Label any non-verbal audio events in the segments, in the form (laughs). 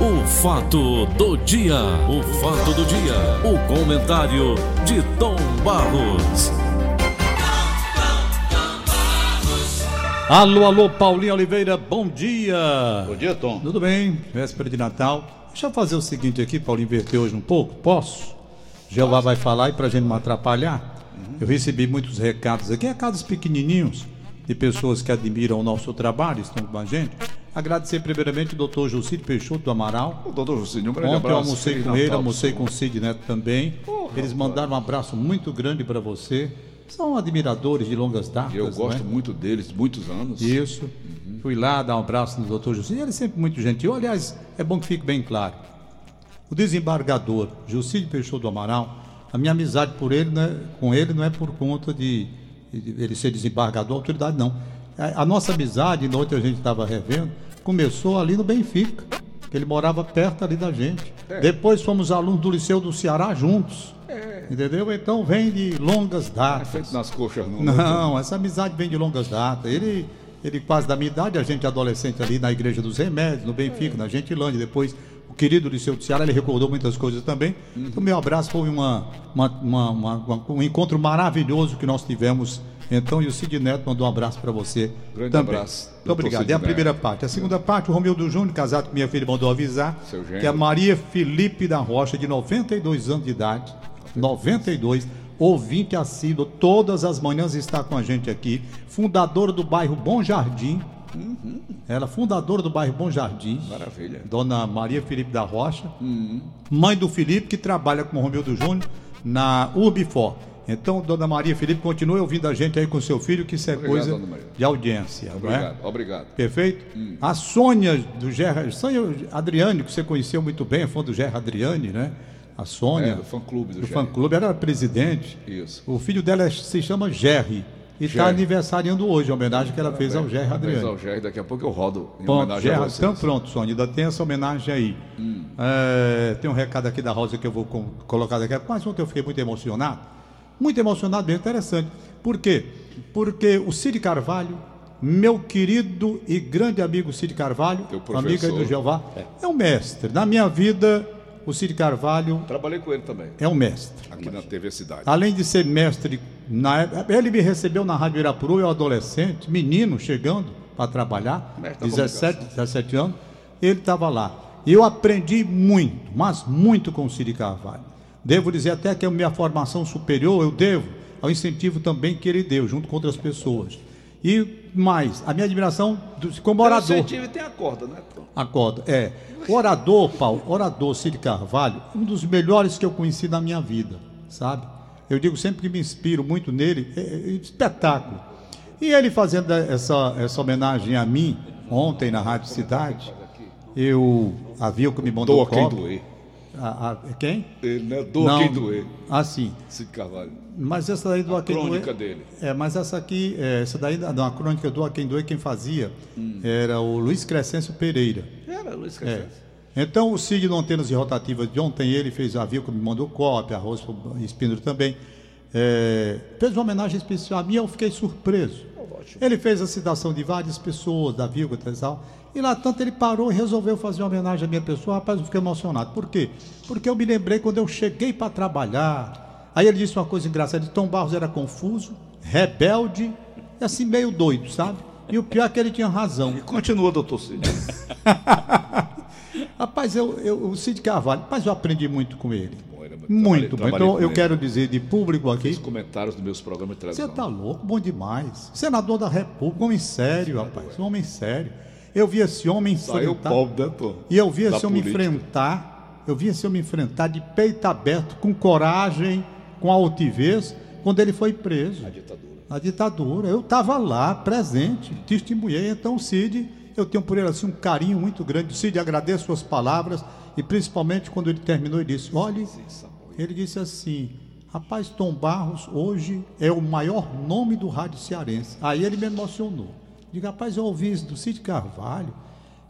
O fato do dia, o fato do dia, o comentário de Tom Barros. Alô, alô, Paulinho Oliveira, bom dia. Bom dia, Tom. Tudo bem? Véspera de Natal. Deixa eu fazer o seguinte aqui, Paulinho, inverter hoje um pouco, posso? Jeová vai falar e pra gente não atrapalhar, eu recebi muitos recados aqui, recados pequenininhos, de pessoas que admiram o nosso trabalho, estão com a gente. Agradecer primeiramente o doutor Jocílio Peixoto do Amaral. O doutor Jocílio, um grande Ontem eu abraço. almocei Feliz com ele, almocei com o Cid Neto também. Eles mandaram um abraço muito grande para você. São admiradores de longas datas. Eu não gosto é? muito deles, muitos anos. Isso. Fui lá dar um abraço no doutor Jucílio. Ele é sempre muito gentil. Aliás, é bom que fique bem claro. O desembargador Jucílio Peixoto do Amaral, a minha amizade por ele, não é- com ele não é por conta de ele ser desembargador, autoridade, não. A, a nossa amizade, na outra a gente estava revendo, começou ali no Benfica, que ele morava perto ali da gente. Depois fomos alunos do Liceu do Ceará juntos. Entendeu? Então vem de longas É datas. feito nas coxas, não. né? Não, essa amizade vem de longas datas. Ele, ele quase da minha idade, a gente adolescente ali na Igreja dos Remédios, no Benfica, na Gentilândia. Depois, o querido Liceu do Ceará, ele recordou muitas coisas também. Então, meu abraço foi uma- uma- uma- uma- um encontro maravilhoso que nós tivemos. Então, e o Cid Neto mandou um abraço para você Grande também. abraço, Muito obrigado. Cid É a Neto. primeira parte. A segunda parte, o Romildo Júnior, casado com minha filha, mandou avisar que a Maria Felipe da Rocha, de 92 anos de idade, 92, ouvinte assíduo, todas as manhãs está com a gente aqui, fundadora do bairro Bom Jardim. Ela, fundadora do bairro Bom Jardim. Maravilha. Dona Maria Felipe da Rocha, mãe do Felipe, que trabalha com o Romildo Júnior na Urbifor. Então, Dona Maria Felipe, continue ouvindo a gente aí com seu filho, que isso é Obrigado, coisa de audiência. é? Obrigado, obrigado. Perfeito? A Sônia do Gerra, Sônia Adriane, que você conheceu muito bem, é fã do Gerra Adriane, né? A Sônia. É, do fã-clube do do Gerry. fã-clube, era presidente. Isso. O filho dela é- se chama Gerry. E está Gerry. aniversariando hoje, a homenagem que ela fez ao Gerra Parabéns Adriane. ao Gerry, daqui a pouco eu rodo em Pronto, homenagem Gerra, a vocês. então pronto, Sônia, ainda tem essa homenagem aí. É, tem um recado aqui da Rosa que eu vou colocar daqui a pouco, mas ontem eu fiquei muito emocionado. Muito emocionado mesmo, interessante. Por quê? Porque o Cid Carvalho, meu querido e grande amigo Cid Carvalho, aí do. Jeová, é um mestre. Na minha vida, o Cid Carvalho Trabalhei com ele também, é um mestre. aqui na TV Cidade. Além de ser mestre, na época, ele me recebeu na Rádio Irapuru, eu adolescente, menino, chegando para trabalhar, Mestre da 17, 17 anos, ele estava lá. E eu aprendi muito, mas muito com o Cid Carvalho. Devo dizer até que a minha formação superior eu devo ao incentivo também que ele deu, junto com outras pessoas. E mais, a minha admiração do, como orador. incentivo e tem a corda, né, Tom? Acordo. É. Orador, Paulo, orador Cid Carvalho, um dos melhores que eu conheci na minha vida, sabe? Eu digo sempre que me inspiro muito nele, é, é espetáculo. E ele fazendo essa, essa homenagem a mim, ontem na Rádio Cidade, eu havia que me mandou doer. A- a- quem? Ele, né? Doa quem doer. Ah, sim. Cid Carvalho. Mas essa daí do A Quem crônica Doer- dele. É, mas essa aqui, é, essa daí, não, a crônica do A Quem Doer, quem fazia Hum. era o Luiz Crescêncio Pereira. Era Luiz É. Crescêncio. Então, o Cid no Antenas e Rotativas de ontem, ele fez a Vilca, me mandou cópia, a Rosa Espíndola também. É, fez uma homenagem especial a mim, eu fiquei surpreso. Ele fez a citação de várias pessoas, da Vilca e tal. E lá tanto ele parou e resolveu fazer uma homenagem à minha pessoa. Rapaz, eu fiquei emocionado. Por quê? Porque eu me lembrei quando eu cheguei para trabalhar. Aí ele disse uma coisa engraçada: Tom Barros era confuso, rebelde e assim meio doido, sabe? E o pior é que ele tinha razão. E continua, doutor Cid. (laughs) Rapaz, eu, eu, o Cid Carvalho, rapaz, eu aprendi muito com ele. Bom, era- muito trabalhei Então, eu ele. quero dizer de público aqui. Os comentários dos meus programas de Você televisão. tá louco, bom demais. Senador da República, homem sério, rapaz. Um homem sério. Eu vi esse homem enfrentar. né? E eu vi esse homem política. enfrentar. Eu vi esse homem enfrentar de peito aberto, com coragem, com altivez, quando ele foi preso. A ditadura. A ditadura. Eu estava lá, presente, testemunhei. Então, o Cid, eu tenho por ele assim, um carinho muito grande. Cid, agradeço suas palavras e principalmente quando ele terminou, ele disse: Olhe, ele disse assim. Rapaz, Tom Barros hoje é o maior nome do rádio cearense. Aí ele me emocionou. Digo, rapaz, eu ouvi isso do Cid Carvalho,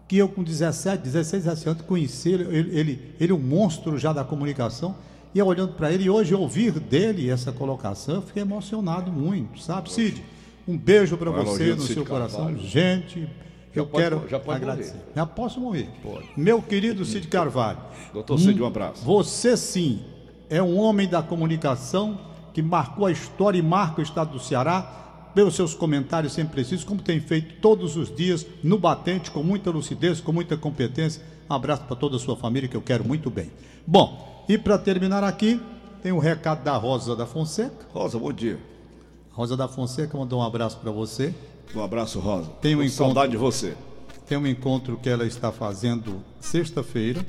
que eu com 17, 16, 17 anos conheci ele, ele, ele, é um monstro já da comunicação. E eu olhando para ele, e hoje ouvir dele essa colocação, eu fiquei emocionado muito, sabe, Cid? Um beijo para você no Cid seu coração. Carvalho. Gente, Eu pode- quero já pode agradecer. morrer. Já posso morrer. Meu querido Cid Carvalho, Doutor Cid, um abraço. você sim é um homem da comunicação que marcou a história e marca o estado do Ceará pelos seus comentários sempre precisos, como tem feito todos os dias no batente, com muita lucidez, com muita competência. Um abraço para toda a sua família que eu quero muito bem. Bom, e para terminar aqui, tem um recado da Rosa da Fonseca. Rosa, bom dia. Rosa da Fonseca mandou um abraço para você. Um abraço, Rosa. Tem um encontro- saudade de você. Tem um encontro que ela está fazendo sexta-feira,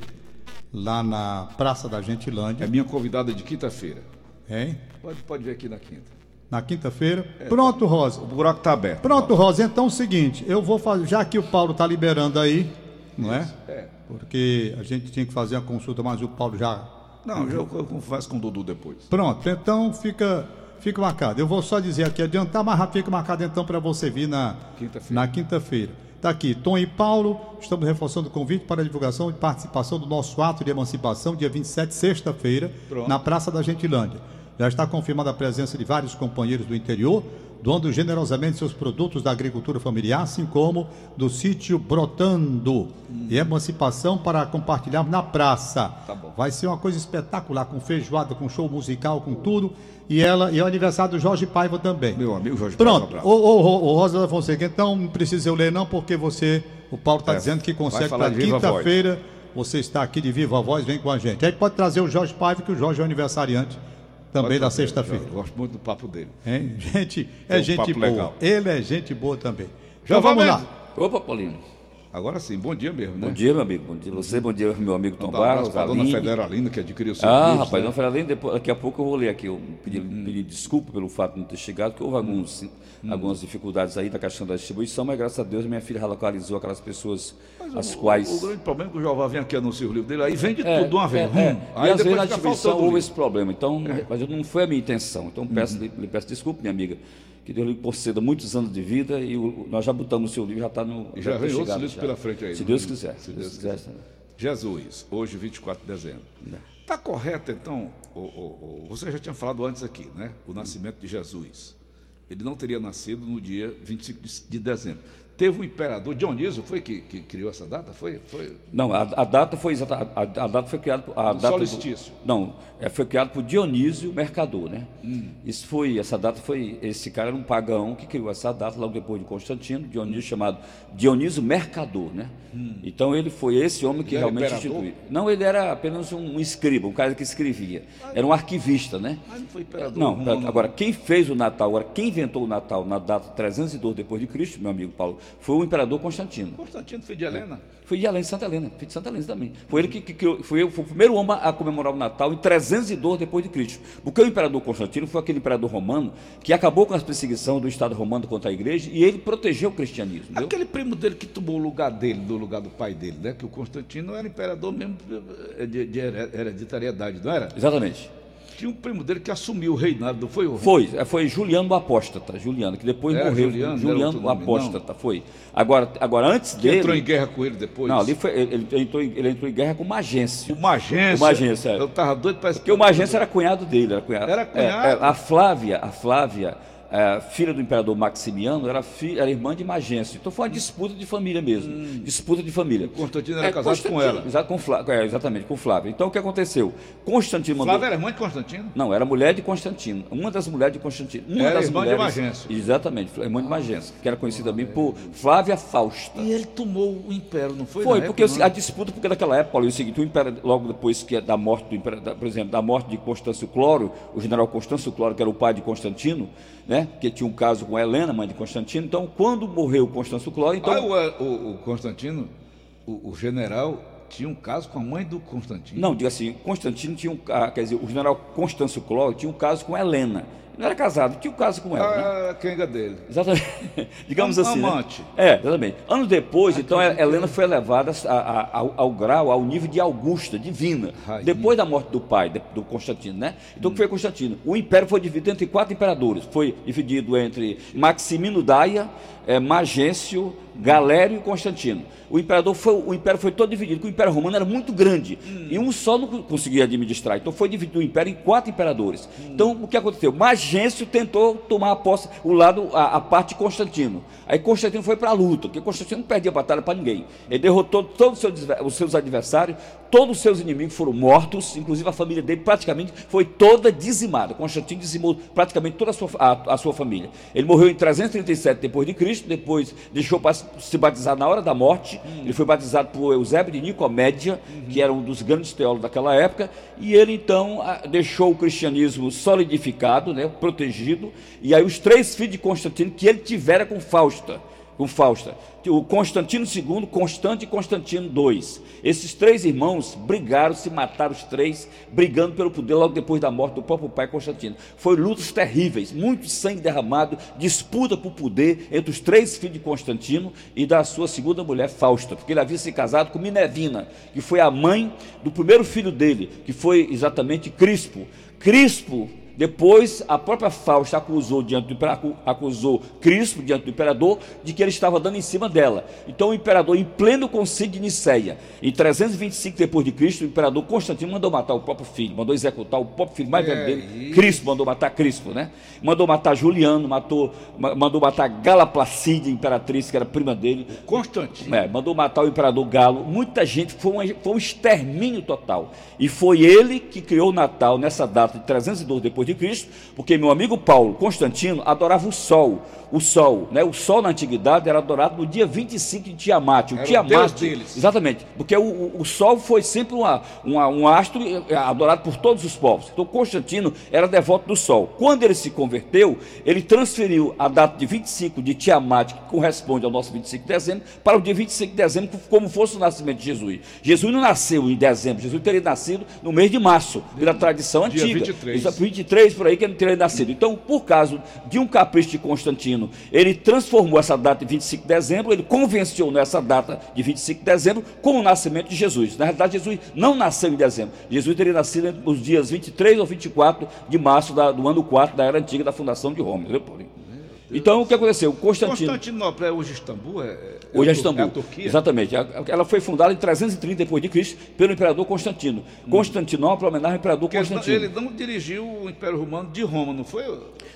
lá na Praça da É Gentilândia. minha convidada de quinta-feira. Hein? Pode, pode vir aqui na quinta. Na quinta-feira. Pronto, Rosa. O buraco tá aberto. Pronto, Rosa. Então é o seguinte, eu vou fazer, já que o Paulo está liberando aí, não é? É. Porque a gente tinha que fazer a consulta, mas o Paulo já. Não, eu, eu converso com o Dudu depois. Pronto, então fica, fica marcado. Eu vou só dizer aqui, adiantar, mas já fica marcado então para você vir na Quinta-feira. na quinta-feira. Está aqui, Tom e Paulo, estamos reforçando o convite para a divulgação e participação do nosso ato de emancipação, dia 27, sexta-feira, na Praça da Gentilândia. Já está confirmada a presença de vários companheiros do interior, doando generosamente seus produtos da agricultura familiar, assim como do sítio Brotando. E emancipação para compartilharmos na praça. Tá. Vai ser uma coisa espetacular, com feijoada, com show musical, com tudo. E ela e é o aniversário do Jorge Paiva também. Meu amigo Jorge Pronto, ô, ô, ô, ô, Rosa da Fonseca, então não precisa eu ler não, porque você, o Paulo está É, dizendo que consegue para quinta-feira, você está aqui de viva voz, vem com a gente. Aí pode trazer o Jorge Paiva, que o Jorge é o aniversariante também da sexta-feira. Eu gosto muito do papo dele. Hein? Gente, é Tem um gente boa. legal. Ele é gente boa também. Já Então vamos lá. Opa, Paulinho. Agora sim, bom dia mesmo, né? Bom dia, meu amigo. Bom dia você, bom dia, meu amigo Tom Barros, pra dona. Federalina, que adquiriu seu Ah, livro, rapaz, né? Dona Fernandinha, depois, daqui a pouco eu vou ler aqui. Eu pedi, pedi desculpa pelo fato de não ter chegado, porque houve alguns, algumas dificuldades aí na questão da distribuição, mas graças a Deus minha filha localizou aquelas pessoas as O- quais. O, grande problema é que o Jová vem aqui anuncia o livro dele, aí vende É, tudo de uma vez. é, Hum. é. Aí e às vezes depois na distribuição houve esse problema. Então, mas não foi a minha intenção. Então peço, lhe, lhe peço desculpa, minha amiga, que Deus lhe conceda muitos anos de vida e o- nós já botamos o seu livro, já está no. Já tá vem outros chegado livros já. pela frente aí, Se né? Deus quiser. Se Deus Deus quiser. Jesus, hoje 24 de dezembro. Está correto, então, o, o- você já tinha falado antes aqui, né? O nascimento de Jesus. Ele não teria nascido no dia 25 de, de dezembro. Teve um imperador, Dionísio, foi que, que criou essa data? Foi? foi... Não, a, a data foi exata, a, a data foi criada por a Do data solstício. não, é, foi criado por Dionísio Mercador, né? Hum. Isso foi essa data foi esse cara era um pagão que criou essa data logo depois de Constantino, Dionísio chamado Dionísio Mercador, né? Então ele foi esse homem que Hum. Ele realmente instituiu. Não, ele era apenas um, um escriba, um cara que escrevia. Era um arquivista, né? Mas não foi imperador. Não, romano, agora quem fez o Natal, agora quem inventou o Natal na data 302 depois de Cristo, meu amigo Paulo, foi o imperador Constantino. Constantino, filho de Helena. Foi de Helena de Santa Helena, filho de Santa Helena também. Foi ele que, que criou, foi, foi o primeiro homem a comemorar o Natal em 302 depois de Cristo. Porque o imperador Constantino foi aquele imperador romano que acabou com as perseguições do Estado romano contra a igreja e ele protegeu o cristianismo. entendeu? Aquele primo dele que tomou o lugar dele, do lugar do pai dele, né? Que o Constantino era imperador mesmo eh, de, de here- hereditariedade, não era? Exatamente. Tinha um primo dele que assumiu o reinado, não foi o Foi, é, foi Juliano o Apóstata, Juliano, que depois Era morreu. Juliano, Juliano o Apóstata, foi. Agora, agora antes que dele. entrou em guerra com ele depois. Não, ali foi, ele, ele entrou, em- ele entrou em guerra com Magêncio. O Magência. O Magência, é. Eu tava doido para Porque o Magêncio era cunhado dele. Era cunhado. Era cunhado? É, é, a Flávia, a Flávia, é, filha do imperador Maximiano, era, era irmã de Magêncio. Então foi uma disputa de família mesmo. Disputa de família. Hum. Constantino era É, casado com Constantino, ela. Exato, com é, exatamente, com Flávia. Então o que aconteceu? Constantino mandou. Flávia era irmã de Constantino? Não, era mulher de Constantino. Uma das mulheres de Constantino. Uma Era das irmã de mulheres, Magêncio. Exatamente, irmã de Magêncio, que era conhecida também por Flávia Fausta. E ele tomou o império, não foi? Foi, porque época, a não? disputa, porque naquela época, Paulo, é o seguinte, o império, logo depois que da morte do imperador, por exemplo, da morte de Constâncio Cloro, o general Constâncio Cloro, que era o pai de Constantino, né, que tinha um caso com Helena, mãe de Constantino, então quando morreu Constâncio Cloro, então... Ah, o, o- o Constantino, o, o general, tinha um caso com a mãe do Constantino. Não, diga assim, Constantino tinha um quer dizer, o general Constâncio Cloro tinha um caso com Helena. Não era casado, tinha um caso com ela, né? Ah, a quenga dele. Exatamente. (laughs) Digamos Am- assim. né? amante. É, exatamente. Anos depois, então, a Helena foi elevada a- a- ao, ao grau, ao nível de Augusta, divina. Rainha. Depois da morte do pai, de- do Constantino, né? Então, o que foi Constantino? O império foi dividido entre quatro imperadores. Foi dividido entre Maximino Daia, eh, Magêncio, Galério e Constantino. O imperador foi, o império foi todo dividido, porque o Império Romano era muito grande Hum. e um só não conseguia administrar. Então foi dividido o império em quatro imperadores. Então o que aconteceu? Magêncio tentou tomar a posse, o lado, a, a parte de Constantino. Aí Constantino foi para a luta, porque Constantino não perdia batalha para ninguém. Ele derrotou todos os seus, os seus adversários, todos os seus inimigos foram mortos, inclusive a família dele praticamente foi toda dizimada. Constantino dizimou praticamente toda a sua, a, a sua família. Ele morreu em 337 depois de Cristo, depois deixou para se batizar na hora da morte. Ele foi batizado por Eusébio de Nicomédia, que era um dos grandes teólogos daquela época, e ele então deixou o cristianismo solidificado, né, protegido, e aí os três filhos de Constantino que ele tivera com Fausta, com Fausta, o Constantino II, Constante e Constantino II. Esses três irmãos brigaram, se mataram os três, brigando pelo poder logo depois da morte do próprio pai Constantino. Foi lutas terríveis, muito sangue derramado, disputa por poder entre os três filhos de Constantino e da sua segunda mulher Fausta, porque ele havia se casado com Minervina, que foi a mãe do primeiro filho dele, que foi exatamente Crispo. Crispo depois, a própria Fausta acusou, diante do, imperador, acusou Crispo diante do imperador de que ele estava dando em cima dela. Então, o imperador, em pleno concílio de Niceia, em 325 depois de Cristo, o imperador Constantino mandou matar o próprio filho, mandou executar o próprio filho mais velho dele, Crispo, mandou matar Crispo, né? Mandou matar Juliano, matou, mandou matar Gala Placídia, imperatriz, que era prima dele. Constantino. É, mandou matar o imperador Galo. Muita gente, foi um, foi um extermínio total. E foi ele que criou o Natal nessa data de 312 depois de Cristo, porque meu amigo Paulo Constantino adorava o sol. O sol, né? O sol na antiguidade era adorado no dia 25 de Tiamat. O era Tiamat, deles. exatamente, porque o, o, o sol foi sempre uma, uma, um astro eh, eh, adorado por todos os povos. Então Constantino era devoto do sol. Quando ele se converteu, ele transferiu a data de 25 de Tiamat, que corresponde ao nosso 25 de dezembro, para o dia 25 de dezembro, como fosse o nascimento de Jesus. Jesus não nasceu em dezembro, Jesus teria nascido no mês de março, pela tradição dia antiga. 23. 23 é três por aí que ele teria nascido. Então, por causa de um capricho de Constantino, ele transformou essa data de 25 de dezembro, ele convenceu nessa data de 25 de dezembro com o nascimento de Jesus. Na realidade, Jesus não nasceu em dezembro. Jesus teria nascido nos dias 23 ou 24 de março da, do ano 4 da era antiga da fundação de Roma. Entendeu, então, o que aconteceu? Constantino. Constantinopla é hoje Istambul? É, é Hoje é Istambul. É a Turquia? Exatamente. Ela foi fundada em 330 depois de Cristo pelo imperador Constantino. Constantinopla homenagem ao imperador Porque ele não- Constantino. ele não dirigiu o Império Romano de Roma, não foi?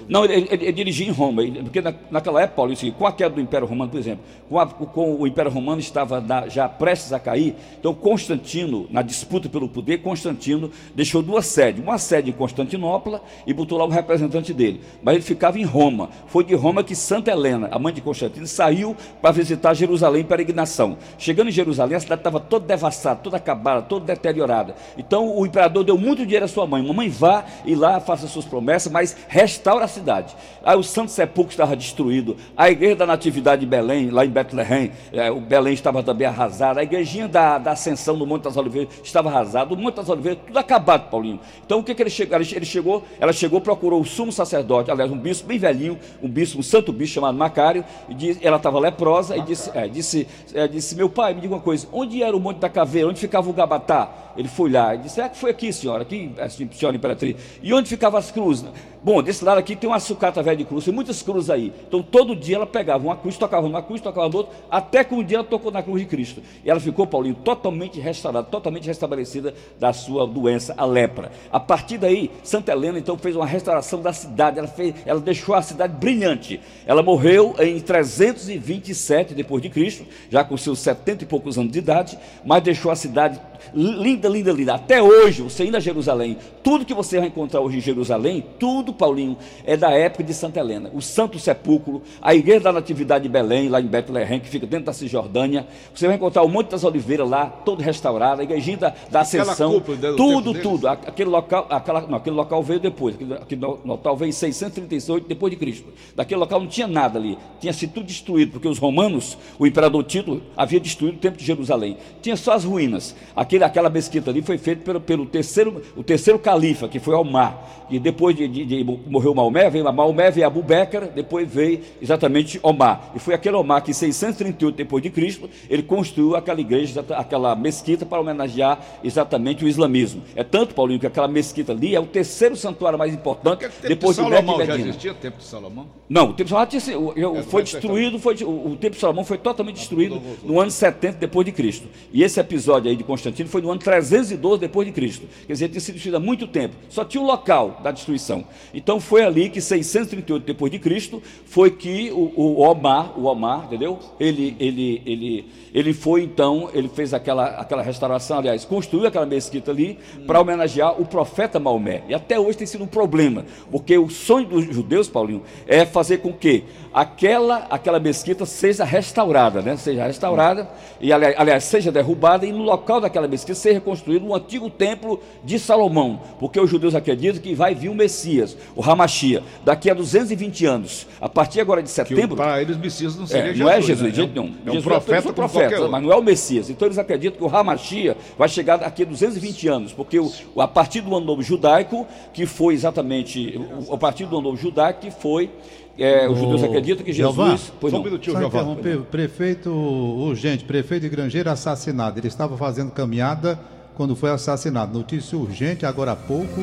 Não, ele, ele- ele dirigia em Roma, porque na- naquela época, Paulo, aqui, com a queda do Império Romano, por exemplo, com, a- com o Império Romano estava da- já prestes a cair, então Constantino, na disputa pelo poder, Constantino deixou duas sedes, uma sede em Constantinopla e botou lá um representante dele, mas ele ficava em Roma. Foi de Roma que Santa Helena, a mãe de Constantino, saiu para visitar Jerusalém em peregrinação. Chegando em Jerusalém, a cidade estava toda devastada, toda acabada, toda deteriorada. Então o imperador deu muito dinheiro à sua mãe. Mamãe, vá e lá faça suas promessas, mas restaura a cidade. Aí o Santo Sepulcro estava destruído, a igreja da Natividade de Belém, lá em Betlehem, eh, o Belém estava também arrasado, a igrejinha da, da Ascensão no Monte das Oliveiras estava arrasado, o Monte das Oliveiras tudo acabado, Paulinho. Então o que, que ele chegou? Ele chegou, ela chegou, procurou o sumo sacerdote, aliás, um bispo bem velhinho, um bispo, um santo bispo chamado Macário, e disse- ela estava leprosa e disse, é, disse, é, disse, meu pai, me diga uma coisa, onde era o Monte da Caveira, onde ficava o Gabatá? Ele foi lá e disse, é que foi aqui, senhora, aqui, assim, senhora imperatriz. E onde ficavam as cruzes? Bom, desse lado aqui tem uma sucata velha de cruz, tem muitas cruzes aí. Então todo dia ela pegava uma cruz, tocava numa cruz, tocava no outro, até que um dia ela tocou na cruz de Cristo. E ela ficou, Paulinho, totalmente restaurada, totalmente restabelecida da sua doença, a lepra. A partir daí, Santa Helena então fez uma restauração da cidade, ela, fez, ela deixou a cidade brilhante. Ela morreu em 327 depois de Cristo, já com seus 70 e poucos anos de idade, mas deixou a cidade linda, linda, linda. Até hoje, você indo a Jerusalém, tudo que você vai encontrar hoje em Jerusalém, tudo, Paulinho, é da época de Santa Helena. O Santo Sepulcro, a Igreja da Natividade de Belém, lá em Betlehem, que fica dentro da Cisjordânia. Você vai encontrar o Monte das Oliveiras lá, todo restaurado, a igrejinha da, da Ascensão, tudo, tudo. Aquele local, aquela, não, aquele local veio depois, aquele, aquele local veio em 638 depois de Cristo. Daquele local não tinha nada ali, tinha sido tudo destruído, porque os romanos, o imperador Tito, havia destruído o templo de Jerusalém. Tinha só as ruínas. Aquele, aquela mesquita ali foi feita pelo, pelo terceiro, o terceiro califa, que foi Omar. E depois de, de, de morreu Maomé, veio Maomé, veio Abu Bekr, depois veio exatamente Omar. E foi aquele Omar que em 638 depois de Cristo, ele construiu aquela igreja, aquela mesquita para homenagear exatamente o islamismo. É tanto, Paulinho, que aquela mesquita ali é o terceiro santuário mais importante depois de, de Salomão já existia o tempo de Salomão? Não, o templo de Salomão tinha, é, foi destruído, foi, o, o templo de Salomão foi totalmente destruído no ano 70 depois de Cristo. E esse episódio aí de Constantino foi no ano 312 depois de Cristo. Quer dizer, tinha sido destruído há muito tempo. Só tinha o local da destruição. Então foi ali que 638 depois de Cristo foi que o, o Omar, o Omar, entendeu? Ele, ele, ele, ele foi então, ele fez aquela, aquela restauração, aliás, construiu aquela mesquita ali para homenagear o profeta Maomé. E até hoje tem sido um problema, porque o sonho dos judeus, Paulinho, é fazer com que aquela, aquela mesquita seja restaurada, né? Seja restaurada e aliás seja derrubada e no local daquela mesquita seja construído um antigo templo de Salomão, porque os judeus acreditam que vai vir o Messias, o Ramachia, daqui a 220 anos. A partir agora de setembro. Para eles, Messias não seria é, Jesus. Não é Jesus, de né? jeito nenhum. É um profeta, é profeta mas não é o Messias. Então eles acreditam que o Ramachia vai chegar daqui a 220 anos, porque o, a partir do ano novo judaico, que foi exatamente, a partir do ano novo judaico, que foi é, os judeus acreditam que Jesus. Jeová, pois só um minutinho, interromper. Prefeito urgente, prefeito de Grangeiro assassinado. Ele estava fazendo caminhada quando foi assassinado. Notícia urgente agora há pouco.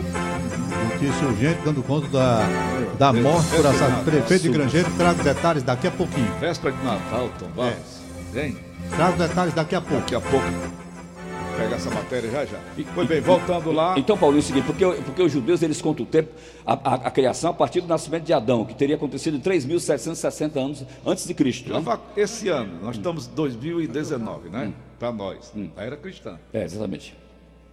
Notícia urgente dando conta da, da morte por assassinato. Prefeito de Grangeiro, trago detalhes daqui a pouquinho. Véspera de Natal, Tom Barros. É. Vem. Trago detalhes daqui a pouco. Daqui a pouco pegar essa matéria já já. Pois bem, voltando lá. Então, Paulo, é o seguinte, porque, porque os judeus eles contam o tempo, a, a, a, criação a partir do nascimento de Adão, que teria acontecido em 3.760 anos antes de Cristo. Né? Esse ano, nós estamos em 2019, né? Hum. Para nós, hum. a era cristã. É, exatamente.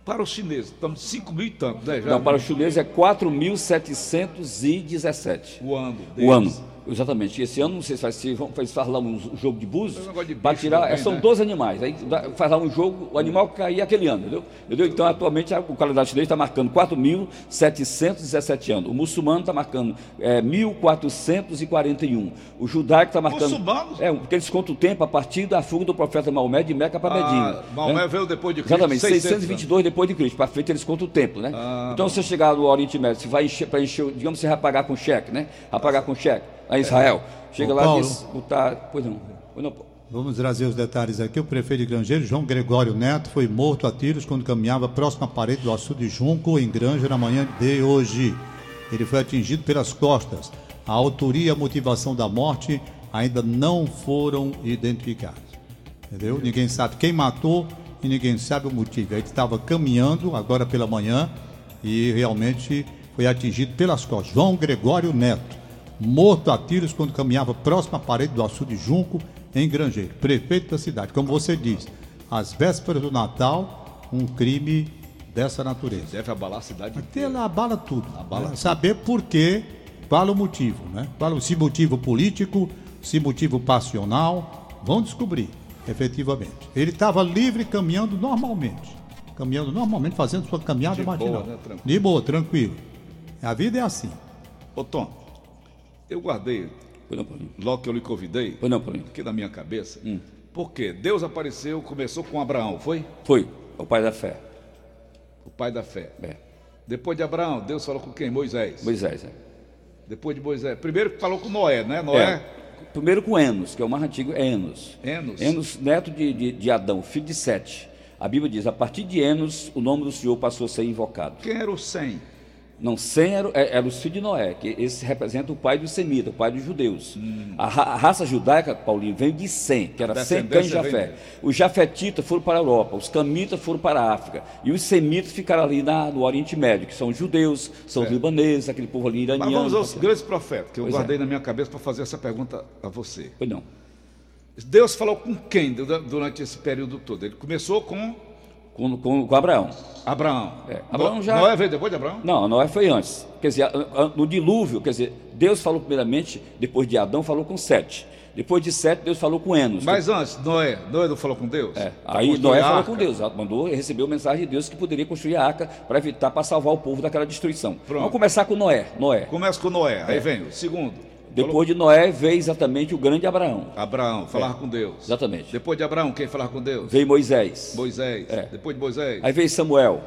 Para os chineses, estamos 5 mil e tanto, né? Já Não, para os chineses é 4.717. O ano. Deles. O ano. Exatamente. Esse ano, não sei se vai ser, faz, faz lá um jogo de búzios, para tirar, também, são né? 12 animais, aí faz lá um jogo, o animal cair aquele ano, entendeu? entendeu? Então, atualmente, o calendário chinês está marcando 4.717 anos, o muçulmano está marcando é, 1.441, o judaico está marcando... Muçulmanos? É, porque eles contam o tempo a partir da fuga do profeta Maomé de Meca para Medina. Ah, Maomé né? veio depois de Cristo. Exatamente, 622 depois de Cristo, para frente eles contam o tempo, né? Ah, então, se você chegar no Oriente Médio, você vai encher, para encher, digamos, você vai pagar com cheque, né? Vai pagar com cheque a Israel. Chega lá e diz, botar. Pois não. Pois não. Vamos trazer os detalhes aqui. O prefeito de Grangeiro, João Gregório Neto, foi morto a tiros quando caminhava próximo à parede do açude de Junco, em Granja, na manhã de hoje. Ele foi atingido pelas costas. A autoria e a motivação da morte ainda não foram identificados. Entendeu? Ninguém sabe quem matou e ninguém sabe o motivo. Ele estava caminhando agora pela manhã e realmente foi atingido pelas costas. João Gregório Neto morto a tiros quando caminhava próximo à parede do açude Junco, em Grangeiro, prefeito da cidade. Como você diz, às vésperas do Natal, um crime dessa natureza. Deve abalar a cidade Até ela abala tudo. Abala né? Saber por quê, qual o motivo, né? Qual, se motivo político, se motivo passional, vão descobrir, efetivamente. Ele estava livre caminhando normalmente. Caminhando normalmente, fazendo sua caminhada De matinal. Boa, né? De boa, tranquilo. A vida é assim. Ô Tom, eu guardei, não, logo que eu lhe convidei, não, aqui na minha cabeça, hum. porque Deus apareceu, começou com Abraão, foi? Foi, o pai da fé. O pai da fé. É. Depois de Abraão, Deus falou com quem? Moisés. Moisés, é. Depois de Moisés. Primeiro falou com Noé, né? Noé. É. Primeiro com Enos, que é o mais antigo, é Enos. Enos. Enos, neto de, de, de Adão, filho de Sete. A Bíblia diz: a partir de Enos, o nome do Senhor passou a ser invocado. Quem era o Sem? Não, Sem era, é, era o filho de Noé, que esse representa o pai dos semitas, o pai dos judeus. Hum. A, a, raça judaica, Paulinho, veio de Sem, que era Sem, Cã e Jafé. Os jafetitas foram para a Europa, os camitas foram para a África, e os semitas ficaram ali na, no Oriente Médio, que são os judeus, são os libaneses, aquele povo ali iraniano. Mas vamos aos grandes profetas, que eu pois guardei é. na minha cabeça para fazer essa pergunta a você. Pois não. Deus falou com quem durante esse período todo? Ele começou com com, com, com Abraão. Abraão. É, Abraão já... Noé veio depois de Abraão? Não, Noé foi antes. Quer dizer, no dilúvio, quer dizer, Deus falou primeiramente, depois de Adão, falou com Sete. Depois de Sete, Deus falou com Enos. Mas antes, Noé, Noé não falou com Deus? É, aí Noé falou com Deus, mandou recebeu a mensagem de Deus que poderia construir a arca para evitar, para salvar o povo daquela destruição. Pronto. Vamos começar com Noé. Noé. Começa com Noé, aí é. vem o segundo. Depois de Noé veio exatamente o grande Abraão. Abraão, falar é. com Deus. Exatamente. Depois de Abraão, quem falar com Deus? Veio Moisés. Moisés. É. Depois de Moisés. Aí veio Samuel.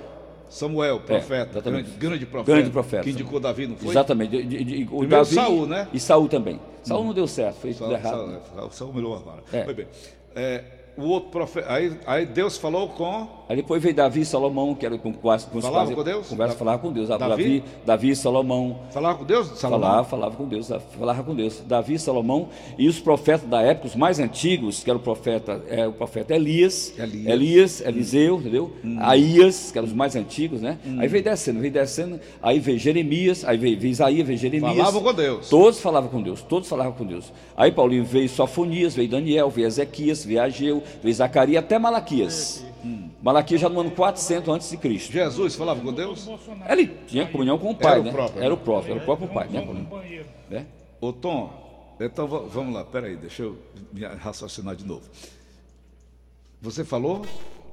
Samuel, profeta, É, exatamente. grande, grande profeta, Grande profeta. que indicou Davi, não foi? Exatamente. De- de- de- o Davi Saul, né? E Saul também. Saul não deu certo, foi tudo Saul, errado. Saul, Saul melhorou agora. É. Foi bem. É, o outro profeta, aí, aí Deus falou com Aí depois veio Davi e Salomão, que era com quase com Falava quase- com Deus? Conversa, Da- falava com Deus. Davi? Davi, Davi e Salomão. Falava com Deus? Salomão? Falava, falava com Deus, falava com Deus. Davi, Salomão e os profetas da época, os mais antigos, que era o profeta, é, o profeta Elias, Elias. Elias, Eliseu, entendeu? Aías, que eram os mais antigos, né? Aí veio descendo, veio descendo, aí veio Jeremias, aí veio, veio Isaías, veio Jeremias. Falavam com Deus. Todos falavam com Deus, todos falavam com Deus. Aí Paulinho veio Sofonias, veio Daniel, veio Ezequias, veio Ageu, veio Zacarias, até Malaquias. Malaquias já no ano 400 antes de Cristo. Jesus falava com Deus? Ele tinha comunhão com o pai, Era o né? próprio, Era o próprio, era o próprio pai, né? Né? Ô Tom, então va- vamos lá, peraí, deixa eu me raciocinar de novo. Você falou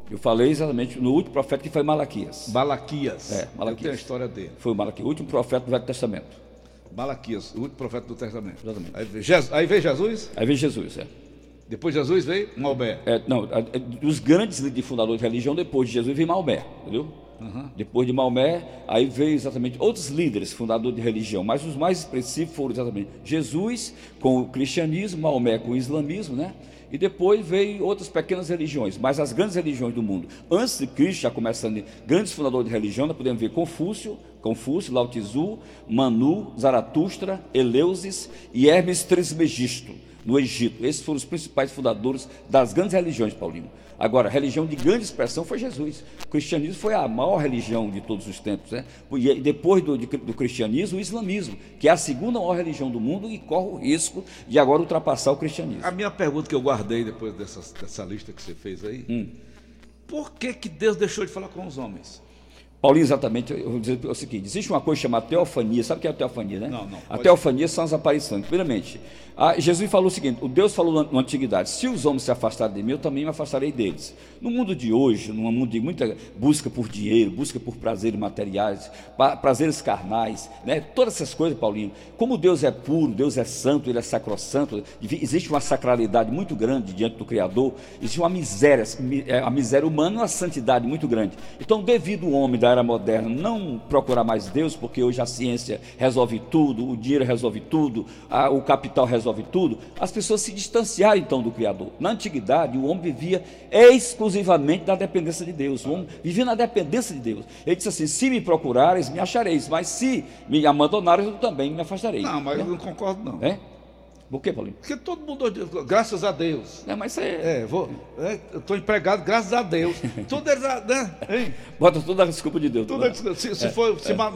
Eu falei exatamente no último profeta que foi Malaquias. Malaquias. É, Eu Malaquias. tenho a história dele. Foi o Malaquias, o último profeta do Velho Testamento. Malaquias, o último profeta do Testamento. Exatamente. Aí, veio Jesus- aí veio Jesus, Aí veio Jesus, é. Depois de Jesus veio Maomé. É, não, é, dos grandes fundadores de religião, depois de Jesus veio Maomé, entendeu? Depois de Maomé, aí veio exatamente outros líderes fundadores de religião, mas os mais expressivos foram exatamente Jesus com o cristianismo, Maomé com o islamismo, né? E depois veio outras pequenas religiões, mas as grandes religiões do mundo, antes de Cristo, já começando, grandes fundadores de religião, nós podemos ver Confúcio, Confúcio, Lao Tzu, Manu, Zaratustra, Eleusis e Hermes Trismegisto no Egito. Esses foram os principais fundadores das grandes religiões, Paulinho. Agora, a religião de grande expressão foi Jesus. O cristianismo foi a maior religião de todos os tempos. Né? E depois do, de- do cristianismo, o islamismo, que é a segunda maior religião do mundo e corre o risco de agora ultrapassar o cristianismo. A minha pergunta que eu guardei depois dessa, dessa lista que você fez aí, Hum. por que, que Deus deixou de falar com os homens? Paulinho, exatamente, eu vou dizer o seguinte: existe uma coisa chamada teofania, sabe o que é a teofania, né? Não, não, A teofania são as aparições. Primeiramente, Jesus falou o seguinte: o Deus falou na, na antiguidade: se os homens se afastarem de mim, eu também me afastarei deles. No mundo de hoje, num mundo de muita busca por dinheiro, busca por prazeres materiais, prazeres carnais, né? todas essas coisas, Paulinho, como Deus é puro, Deus é santo, Ele é sacrossanto, existe uma sacralidade muito grande diante do Criador, existe uma miséria, mi- é, a miséria humana uma santidade muito grande. Então, devido o homem da era moderna não procurar mais Deus, porque hoje a ciência resolve tudo, o dinheiro resolve tudo, a- o capital resolve tudo, as pessoas se distanciaram então do Criador. Na antiguidade, o homem vivia exclusivamente da dependência de Deus, o homem vivia na dependência de Deus. Ele disse assim: se me procurares, me achareis, mas se me abandonares, eu também me afastarei. Não, mas né? eu não concordo não. É? Por quê, Paulinho? Porque todo mundo, graças a Deus. É, mas você É, vou, é, eu estou empregado, graças a Deus. (laughs) Tudo é, né? Hein? bota toda a desculpa de Deus. Tudo é, né? se se for, se ma-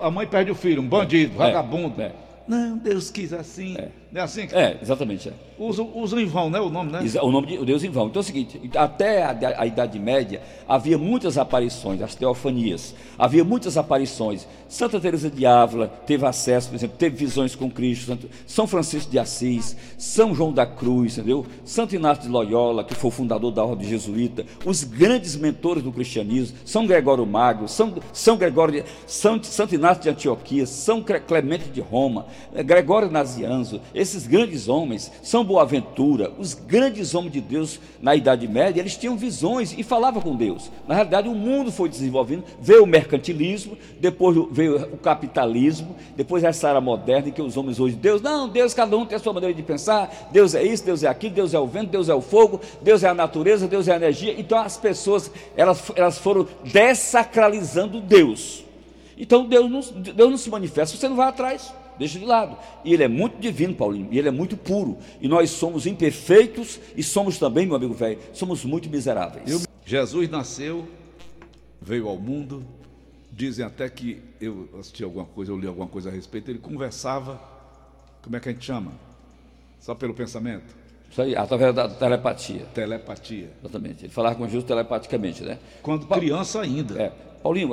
a mãe perde o filho, um bandido, vagabundo. é. Não, Deus quis assim. Não é assim? É, exatamente. É. Usa, usa em vão, né? O nome, né? O nome de o Deus em vão. Então é o seguinte: até a, a Idade Média havia muitas aparições, as teofanias. Havia muitas aparições. Santa Teresa de Ávila teve acesso, por exemplo, teve visões com Cristo. Santo- São Francisco de Assis, São João da Cruz, entendeu? Santo Inácio de Loyola, que foi o fundador da ordem jesuíta, os grandes mentores do cristianismo, São Gregório Magno, São, São Gregório, de, São, Santo Inácio de Antioquia, São Clemente de Roma, Gregório Nazianzo, esses grandes homens, São Boaventura, os grandes homens de Deus na Idade Média, eles tinham visões e falavam com Deus. Na realidade, o mundo foi desenvolvendo, veio o mercantilismo, depois veio o capitalismo, depois essa era moderna em que os homens hoje, Deus, não, Deus, cada um tem a sua maneira de pensar, Deus é isso, Deus é aquilo, Deus é o vento, Deus é o fogo, Deus é a natureza, Deus é a energia. Então as pessoas, elas, elas foram dessacralizando Deus. Então Deus não, Deus não se manifesta, você não vai atrás, deixa de lado. E Ele é muito divino, Paulinho, e Ele é muito puro. E nós somos imperfeitos e somos também, meu amigo velho, somos muito miseráveis. Jesus nasceu, veio ao mundo. Dizem até que eu assisti alguma coisa, eu li alguma coisa a respeito. Ele conversava, como é que a gente chama? Só pelo pensamento? Isso aí, através da telepatia. Telepatia. Exatamente. Ele falava com Jesus telepaticamente, né? Quando criança ainda. É. Paulinho,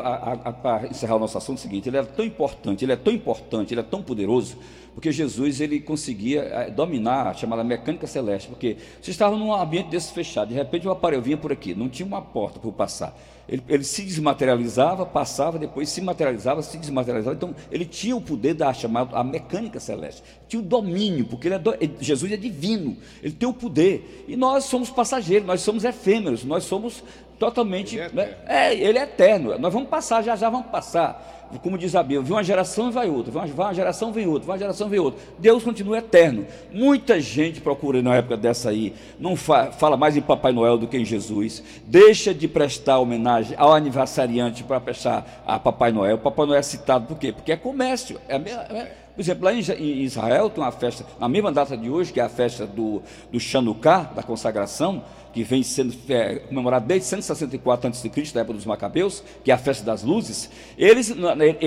para encerrar o nosso assunto, é o seguinte: ele era tão importante, ele é tão importante, ele é tão poderoso, porque Jesus ele conseguia eh, dominar a chamada mecânica celeste. Porque você estava num ambiente desse fechado, de repente o aparelho vinha por aqui, não tinha uma porta por passar. Ele, ele se desmaterializava, passava, depois se materializava, se desmaterializava. Então, ele tinha o poder da chamada a mecânica celeste, tinha o domínio, porque ele é do- ele- Jesus é divino, ele tem o poder. E nós somos passageiros, nós somos efêmeros, nós somos totalmente. Ele é né? eterno. É, ele é eterno. Nós vamos passar, já já vamos passar. Como diz a Bíblia, vem uma geração e vai outra, vai uma, geração vem outra, vai uma geração vem outra. Deus continua eterno. Muita gente procura na época dessa aí, não fa- fala mais em Papai Noel do que em Jesus. Deixa de prestar homenagem ao aniversariante para prestar a Papai Noel. Papai Noel é citado por quê? Porque é comércio. É, é- por exemplo, lá em Israel tem uma festa, na mesma data de hoje, que é a festa do, do Chanukah, da consagração, que vem sendo é, comemorada desde 164 a.C., da época dos Macabeus, que é a festa das luzes. Eles,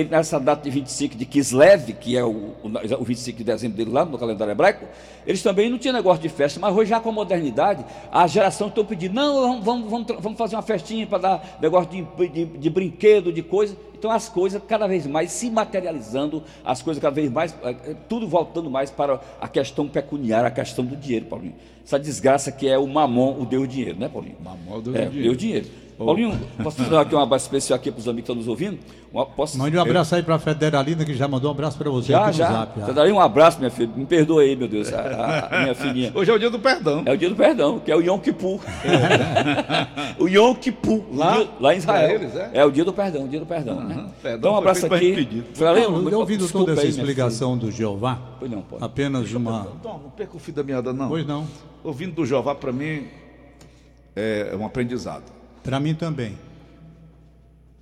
nessa data de 25 de Kislev, que é o, o, o 25 de dezembro dele lá no calendário hebraico, eles também não tinham negócio de festa, mas hoje já com a modernidade, a geração está pedindo, não, vamos, vamos, vamos, fazer uma festinha para dar negócio de, de, de brinquedo, de coisa. Então as coisas cada vez mais se materializando, as coisas cada vez mais, eh, eh, tudo voltando mais para a questão pecuniária, a questão do dinheiro, Paulinho. Essa desgraça que é o mamon, o Deus dinheiro, né, Paulinho? Mamon é o Deus é, do dinheiro. Deus dinheiro. Paulinho, posso dar aqui um abraço especial aqui para os amigos que estão nos ouvindo? Uma- posso... Mande um abraço aí para a Federalina, que já mandou um abraço para você Já, aqui no já. Zap. Você daria um abraço, minha filha. Me perdoa aí, meu Deus, a, a- a minha filhinha. Hoje é o dia do perdão. É o dia do perdão, que é o Yom Kippur. (laughs) o Yom Kippur, Lá? lá em Israel. Pra eles, é? o dia do perdão, o dia do perdão. né? perdão Então, um abraço aqui. Não, eu ouvindo toda essa aí, explicação do Jeová. Pois não, pode. apenas uma. Não, não perca o fio da meada, não. Pois não. Ouvindo do Jeová, para mim, é um aprendizado. Para mim também.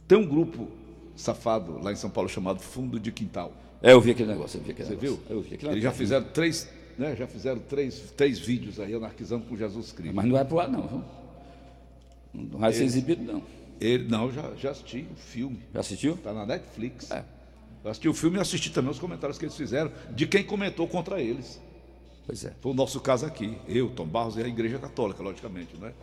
Tem um grupo safado lá em São Paulo chamado Fundo de Quintal. É, eu vi aquele negócio, eu vi aquele Você negócio. viu? Eu vi aquele Eles já negócio. fizeram três, né? Já fizeram três, três vídeos aí anarquizando com Jesus Cristo. Mas não vai pro ar, não. viu? Não vai ser exibido, não. Ele, não, já, já assisti o filme. Já assistiu? Está na Netflix. É. Eu assisti o filme e assisti também os comentários que eles fizeram de quem comentou contra eles. Pois é. Foi o nosso caso aqui. Eu, Tom Barros e a Igreja Católica, logicamente, né?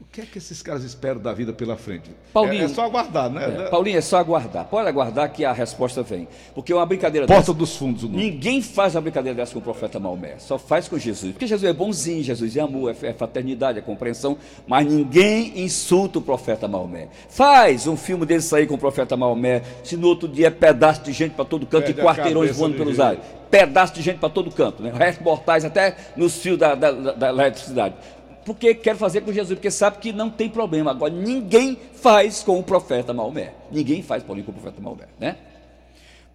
O que é que esses caras esperam da vida pela frente? Paulinho. é, é só aguardar, né? É, Paulinho, é só aguardar. Pode aguardar que a resposta vem. Porque uma brincadeira Porta dessa. dos Fundos, o nome. Ninguém faz uma brincadeira dessa com o profeta Maomé, só faz com Jesus. Porque Jesus é bonzinho, Jesus é amor, é é fraternidade, é compreensão, mas ninguém insulta o profeta Maomé. Faz um filme dele sair com o profeta Maomé, se no outro dia é pedaço de gente para todo canto Perde e quarteirões voando do pelos ares. Pedaço de gente para todo canto, né? Restos mortais até nos fios da, da, da- da eletricidade. Porque quer fazer com Jesus, porque sabe que não tem problema. Agora, ninguém faz com o profeta Maomé. Ninguém faz, Paulinho, com o profeta Maomé, né?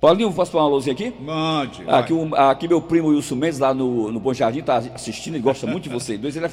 Paulinho, posso falar uma luzinha aqui? Mande. Aqui, aqui meu primo Wilson Mendes, lá no, no Bom Jardim, está assistindo e gosta muito de vocês dois. Ele, é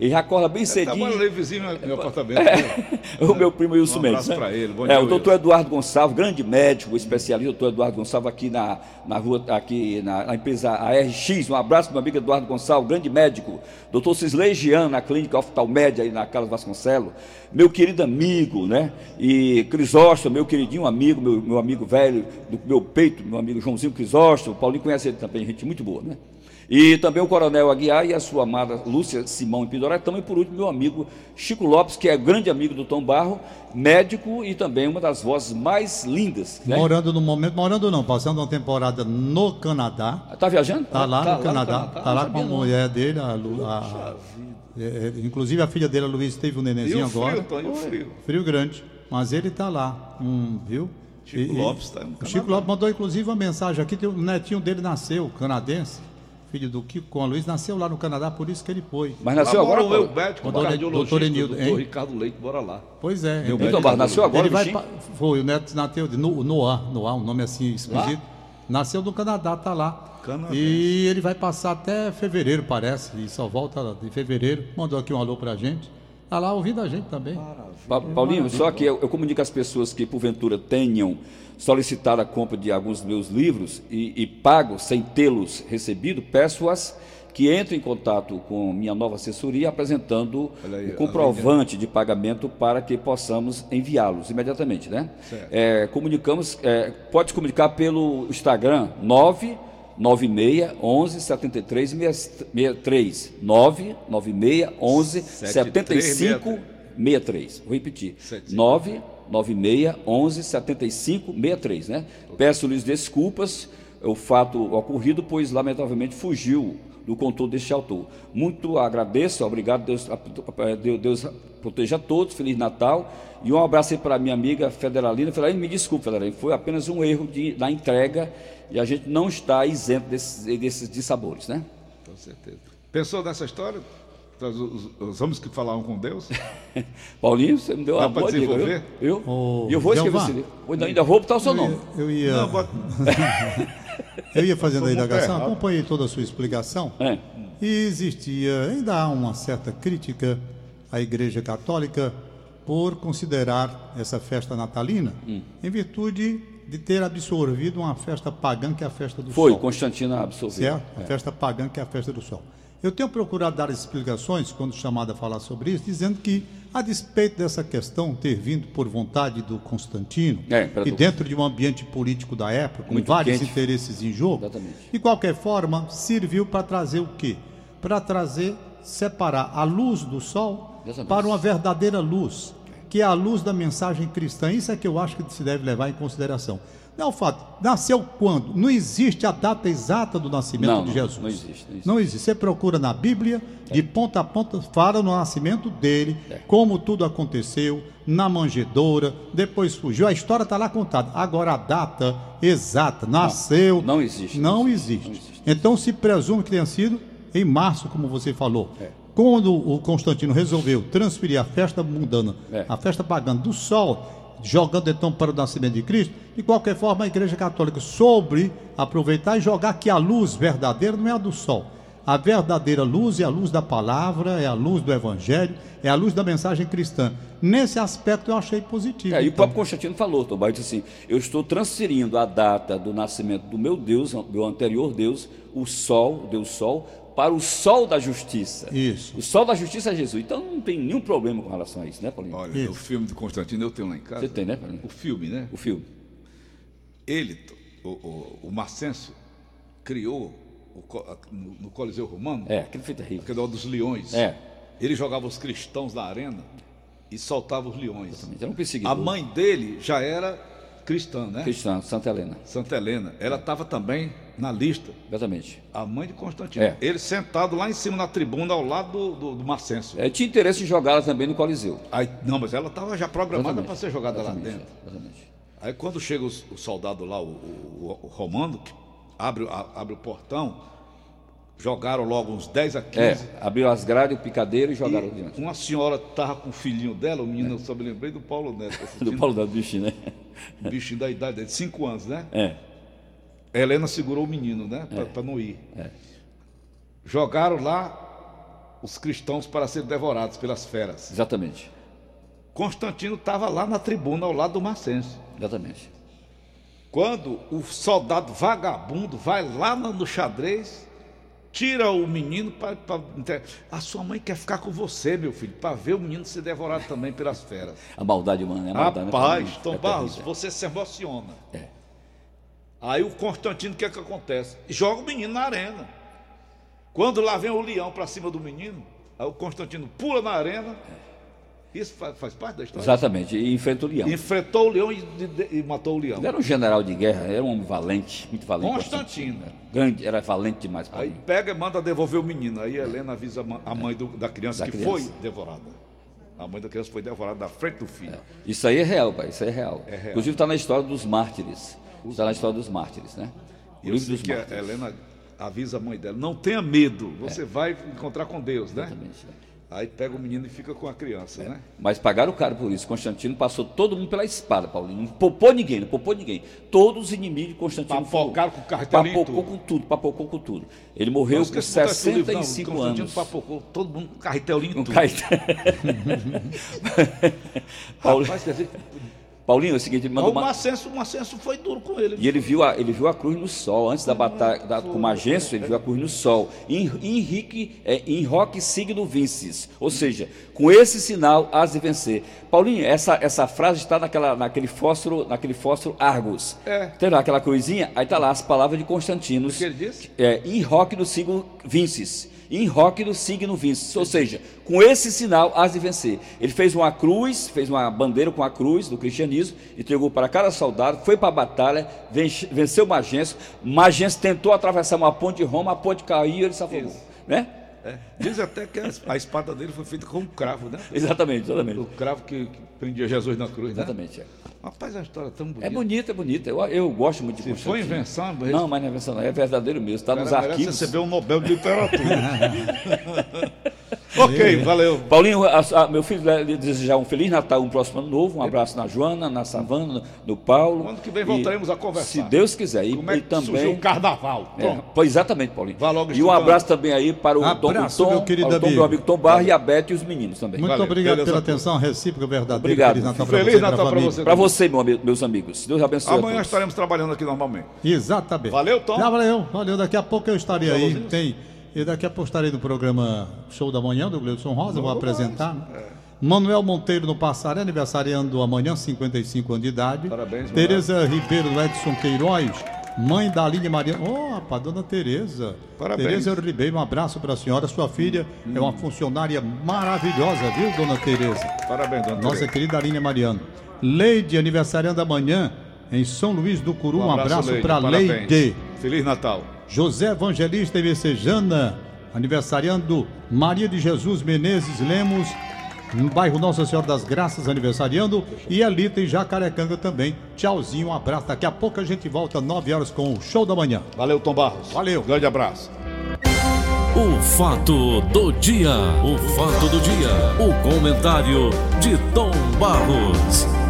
ele já acorda bem Tá cedinho. morando ali vizinho no meu apartamento. né? (laughs) o meu primo Wilson Um Mendes. abraço né? pra ele, bom é, dia, o doutor Wilson. Eduardo Gonçalves, grande médico, especialista, doutor Eduardo Gonçalves, aqui na, na rua, aqui na, na empresa ARX. Um abraço para meu amigo Eduardo Gonçalves, grande médico. Doutor Cisley Jean, na clínica Oftalmédia, aí na Carlos Vasconcelos. Meu querido amigo, né? E Crisóstomo, meu queridinho amigo, meu, meu amigo velho, do meu peito, meu amigo Joãozinho Crisóstomo. Paulinho conhece ele também, gente muito boa, né? E também o Coronel Aguiar e a sua amada Lúcia Simão e Pidoré. Também, por último, meu amigo Chico Lopes, que é grande amigo do Tom Barro, médico e também uma das vozes mais lindas. Né? Morando no momento, morando não, passando uma temporada no Canadá. Tá viajando? Tá lá Tá lá no no Canadá. Canadá, Tá lá não com a mulher dele, a, a- é, é, inclusive a filha dele, a Luiz, teve um E nenenzinho o frio, agora. Tom, e o frio? Frio grande. Mas ele tá lá, hum, viu? Chico Lopes tá no O Chico. Lopes mandou inclusive uma mensagem aqui, o netinho dele nasceu, canadense, filho do Kiko com a Luiz, nasceu lá no Canadá, por isso que ele foi. Mas Lá nasceu mora agora? o meu médico, o Doutor- cardiologista, doutor Enildo, doutor? Ricardo Leite, bora lá. Pois é. Meu Então, mas nasceu agora, ele vai foi, o neto nasceu de No- Noah, Noah, um nome assim esquisito. Nasceu no Canadá, tá lá. Canadense. E ele vai passar até fevereiro, parece, e só volta de fevereiro. Mandou aqui um alô pra gente. Tá lá ouvindo a gente também. Pa- Paulinho, só que eu, eu comunico às pessoas que porventura tenham solicitado a compra de alguns dos meus livros e, e pago sem tê-los recebido, peço-as que entrem em contato com minha nova assessoria apresentando aí, o comprovante de pagamento para que possamos enviá-los imediatamente, né? É, comunicamos, é, pode comunicar pelo Instagram 996 11 73 63 996 11 75 63. Vou repetir. 996 11 75 63, né? Peço-lhes desculpas o fato ocorrido, pois lamentavelmente fugiu do controle deste autor. Muito agradeço, obrigado, Deus, Deus, proteja a todos, Feliz Natal. E um abraço aí para minha amiga Federalina. Federalina, me desculpe, Federalina, foi apenas um erro de, na entrega e a gente não está isento desses, desses dissabores, né? Com certeza. Pensou nessa história? Os, os- os homens que falavam com Deus? (laughs) Paulinho, você me deu Dá uma boa dica, desenvolver? Eu, Ô, e eu vou escrever Jeová. esse livro. Ainda- Ainda vou botar o seu Eu nome. ia, eu ia, Não, bota- (laughs) eu ia fazendo a indagação, acompanhei toda a sua explicação. É. E existia, ainda há uma certa crítica à Igreja Católica por considerar essa festa natalina Hum. em virtude de ter absorvido uma festa pagã que é a festa do Foi, sol. Constantino absorveu. Certo? A festa pagã que é a festa do sol. Eu tenho procurado dar explicações, quando chamado a falar sobre isso, dizendo que, a despeito dessa questão ter vindo por vontade do Constantino, É, e dentro de um ambiente político da época, com Muito vários quente. interesses em jogo, Exatamente. de qualquer forma, serviu para trazer o quê? Para trazer, separar a luz do sol Exatamente. para uma verdadeira luz, que é a luz da mensagem cristã. Isso é que eu acho que se deve levar em consideração. Não é o fato, nasceu quando? Não existe a data exata do nascimento Não, de não, Jesus. não existe, não existe. Não existe. Você procura na Bíblia, de ponta a ponta, fala no nascimento dele, como tudo aconteceu, na manjedoura, depois fugiu. A história está lá contada. Agora a data exata, nasceu. não existe, Não, não existe. não existe. Então se presume que tenha sido em março, como você falou. É. Quando o Constantino resolveu transferir a festa mundana, É. a festa pagã do sol, jogando então para o nascimento de Cristo, de qualquer forma a Igreja Católica soube aproveitar e jogar que a luz verdadeira não é a do sol. A verdadeira luz é a luz da palavra, é a luz do Evangelho, é a luz da mensagem cristã. Nesse aspecto eu achei positivo. É, e o então. próprio Constantino falou, Tomás, disse assim, eu estou transferindo a data do nascimento do meu Deus, do anterior Deus, o sol, o Deus Sol, para o sol da justiça. Isso. O sol da justiça é Jesus. Então não tem nenhum problema com relação a isso, né, Paulinho? Olha, Isso. o filme de Constantino eu tenho lá em casa. Você tem, né, Paulinho? O filme, né? O filme. Ele, o, o, o Marcenso, criou o no, no Coliseu Romano, É, aquele foi terrível. aquele dos leões. É. Ele jogava os cristãos na arena e soltava os leões. Era um perseguidor. A mãe dele já era cristã, né? Cristã, Santa Helena. Santa Helena. Ela estava também na lista. Exatamente. A mãe de Constantino. É. Ele sentado lá em cima na tribuna ao lado do, do, do Marcenso. É, tinha interesse em jogá-la também no Coliseu. Aí, não, mas ela estava já programada para ser jogada lá Exatamente, dentro. Exatamente. Aí quando chega os- o, soldado lá, o, o- o romano, que abre, o- a- abre o portão, jogaram logo uns 10 a 15. É, abriu as grades, o picadeiro e E jogaram diante. uma senhora estava com o filhinho dela, o menino, eu só me lembrei do Paulo Neto, (laughs) Do Paulo da Bicho, né? bichinho da idade dele, 5 anos, né? É. Helena segurou o menino, né? Para não ir. Jogaram lá os cristãos para serem devorados pelas feras. Exatamente. Constantino estava lá na tribuna ao lado do Marcense. Exatamente. Quando o soldado vagabundo vai lá no xadrez, tira o menino para. A sua mãe quer ficar com você, meu filho, para ver o menino ser devorado também pelas feras. A maldade humana, é a maldade. né, Rapaz, Paulinho? Tom É Barros, terrível. você se emociona. É. Aí o Constantino, o que é que acontece? Joga o menino na arena. Quando lá vem o leão para cima do menino, aí o Constantino pula na arena. Isso faz, faz parte da história? Exatamente. E enfrenta o leão. Enfrentou o leão e, e matou o leão. Ele era um general de guerra, era um homem valente, muito valente. Constantino. Era Grande, era valente demais. Aí Paulinho. pega e manda devolver o menino. Aí a Helena avisa a mãe do- da criança Da que criança. foi devorada. A mãe da criança foi devorada na frente do filho. Isso aí é real, pai. Isso aí é real. É real. Inclusive está na história dos mártires. Está na história dos mártires, né? O livro dos que a mártires. Helena avisa a mãe dela: não tenha medo, você vai encontrar com Deus, né? Exatamente, né? Aí pega o menino e fica com a criança, né? Mas pagaram caro por isso. Constantino passou todo mundo pela espada, Paulinho. Não poupou ninguém, não poupou ninguém. Todos os inimigos de Constantino. Papocaram foram- com cartelinho Papocou tudo. com tudo, papocou com tudo. Ele morreu com esquece de botar isso no livro, não. 65 Constantino anos. papocou todo mundo com carretelinho e Um tudo. caetano. Paulo- (laughs) (laughs) Rapaz, quer dizer, Paulinho, é o seguinte, ele mandou o. Macenso, o Macenso foi duro com ele. E ele viu, a, ele viu a cruz no sol, antes da batalha da, com Magêncio, ele viu a cruz no sol. Em, Henrique, é, em roque signo vinces. Ou seja, com esse sinal has de vencer. Paulinho, essa, essa frase está naquela, naquele fósforo, naquele fósforo Argos. É. Tem lá aquela cruzinha, aí está lá as palavras de Constantino. O que ele disse? É, em roque do signo vinces. Em roque do signo vinces. Ou seja, com esse sinal has de vencer. Ele fez uma cruz, fez uma bandeira com a cruz do cristianismo, entregou para cada soldado, foi para a batalha, vence- venceu Magêncio. Magêncio tentou atravessar uma ponte de Roma, a ponte caiu e ele se afogou. Né? É. Diz até que a a espada dele foi feita com um cravo, né? Exatamente, exatamente. O cravo que, que prendia Jesus na cruz, né? Exatamente. é. Rapaz, é uma história tão bonita. É bonita, é bonita. Eu, eu gosto muito de Se foi invenção, Não, mas não é invenção, não. É verdadeiro mesmo. Está nos arquivos. receber um Nobel de Literatura. (laughs) (laughs) Ok, valeu. Paulinho, a- a- meu filho, né, lhe desejar um Feliz Natal, um próximo ano novo. Um abraço na Joana, na Savana, no, Paulo. Ano que vem E, voltaremos a conversar. Se Deus quiser. E, Como é e que surgiu também. o carnaval? É, pois exatamente, Paulinho. Vá logo e um abraço também aí para o Tom, Abraço, o Tom, meu querido ao Tom, amigo. meu amigo Tom Barra e a Beth e os meninos também. Muito Valeu, obrigado pela atenção recíproca verdadeira. Obrigado. Feliz Natal Feliz você e Natal. Para você, meu amigo- meus amigos. Deus abençoe. a Amanhã todos. estaremos trabalhando aqui normalmente. Exatamente. Valeu, Tom. Já valeu, valeu. Daqui a pouco eu estarei aí. Tem, e daqui a pouco estarei no programa Show da Manhã do Gleudson Rosa, vou apresentar. né? Manuel Monteiro no Passaré, aniversariando amanhã, 55 anos de idade. Parabéns. Tereza Ribeiro do Edson Queiroz, mãe da Aline Mariana. Oh, rapaz, dona Tereza. Parabéns. Tereza Ribeiro, um abraço para a senhora. Sua filha é uma funcionária maravilhosa, viu, dona Tereza? Parabéns, dona Nossa Tereza. querida Aline Mariano. Leide, aniversariando amanhã, em São Luís do Curu. Um, abraço, Leide. para Parabéns. Leide. Feliz Natal. José Evangelista e Messejana, aniversariando Maria de Jesus Menezes Lemos, no bairro Nossa Senhora das Graças, aniversariando, e Elita em Jacarecanga também. Tchauzinho, um abraço. Daqui a pouco a gente volta, 9 horas, com o show da manhã. Valeu, Tom Barros. Valeu. Grande abraço. O fato do dia, o fato do dia, o comentário de Tom Barros.